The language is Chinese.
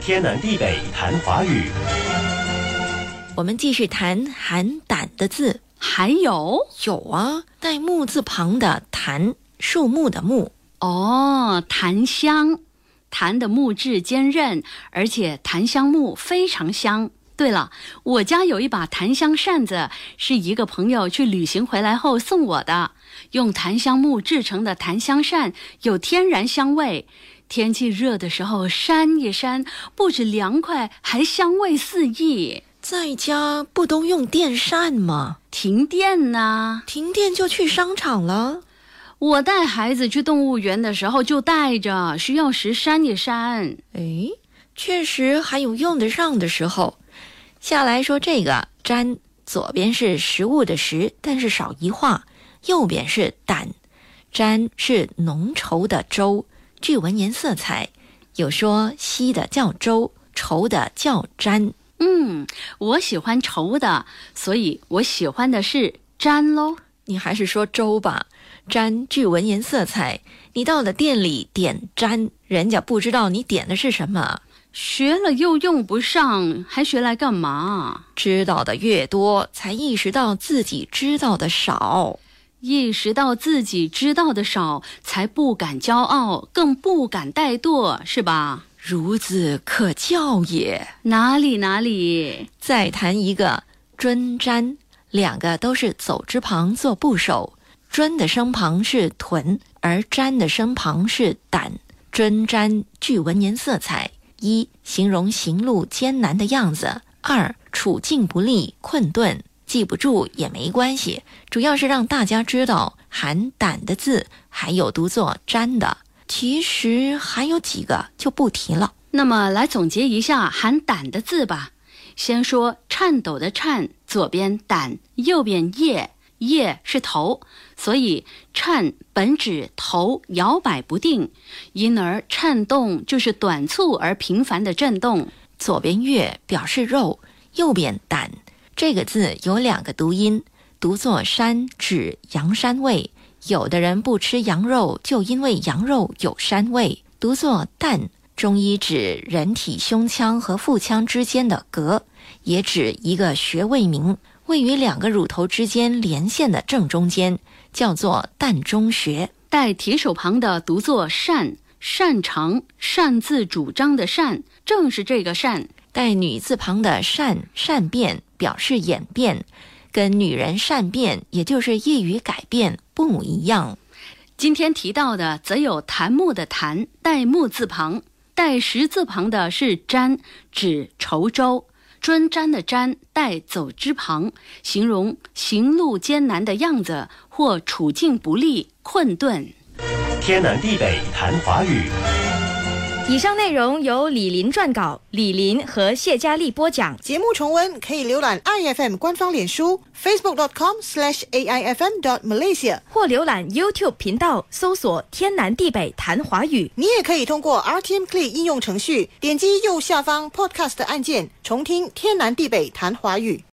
天南地北谈华语。我们继续谈含胆的字，还有有啊，带木字旁的檀，树木的木。哦，檀香，檀的木质坚韧，而且檀香木非常香。对了，我家有一把檀香扇子，是一个朋友去旅行回来后送我的。用檀香木制成的檀香扇有天然香味，天气热的时候扇一扇，不止凉快，还香味四溢。在家不都用电扇吗？停电呢？停电就去商场了。我带孩子去动物园的时候就带着，需要时扇一扇。哎，确实还有用得上的时候。下来说这个“粘”，左边是食物的“食”，但是少一画；右边是“胆”，“粘”是浓稠的粥，具文言色彩。有说稀的叫粥，稠的叫粘。嗯，我喜欢稠的，所以我喜欢的是粘喽。你还是说粥吧，粘具文言色彩。你到了店里点粘，人家不知道你点的是什么。学了又用不上，还学来干嘛？知道的越多，才意识到自己知道的少；意识到自己知道的少，才不敢骄傲，更不敢怠惰，是吧？孺子可教也。哪里哪里？再谈一个“尊瞻”，两个都是走之旁做部首，“尊”的声旁是“臀”，而“瞻”的声旁是“胆”。尊瞻具文言色彩。一、形容行路艰难的样子；二、处境不利、困顿。记不住也没关系，主要是让大家知道含“胆”的字还有读作“粘”的。其实还有几个就不提了。那么来总结一下含“胆”的字吧。先说颤抖的“颤”，左边“胆”，右边“叶”。叶是头，所以颤本指头摇摆不定，因而颤动就是短促而频繁的震动。左边月表示肉，右边胆。这个字有两个读音，读作膻，指羊膻味。有的人不吃羊肉，就因为羊肉有膻味。读作膻，中医指人体胸腔和腹腔之间的膈，也指一个穴位名。位于两个乳头之间连线的正中间，叫做膻中穴。带提手旁的读作擅，擅长、擅自主张的擅，正是这个擅。带女字旁的善，善变表示演变，跟女人善变，也就是易于改变不一样。今天提到的则有檀木的檀，带木字旁，带石字旁的是瞻，指稠州。专瞻的瞻带走之旁，形容行路艰难的样子或处境不利、困顿。天南地北谈华语。以上内容由李林撰稿，李林和谢佳丽播讲。节目重温可以浏览 iFM 官方脸书 facebook.com/aifm.malaysia，或浏览 YouTube 频道搜索“天南地北谈华语”。你也可以通过 RTM Play 应用程序点击右下方 Podcast 按键，重听“天南地北谈华语”。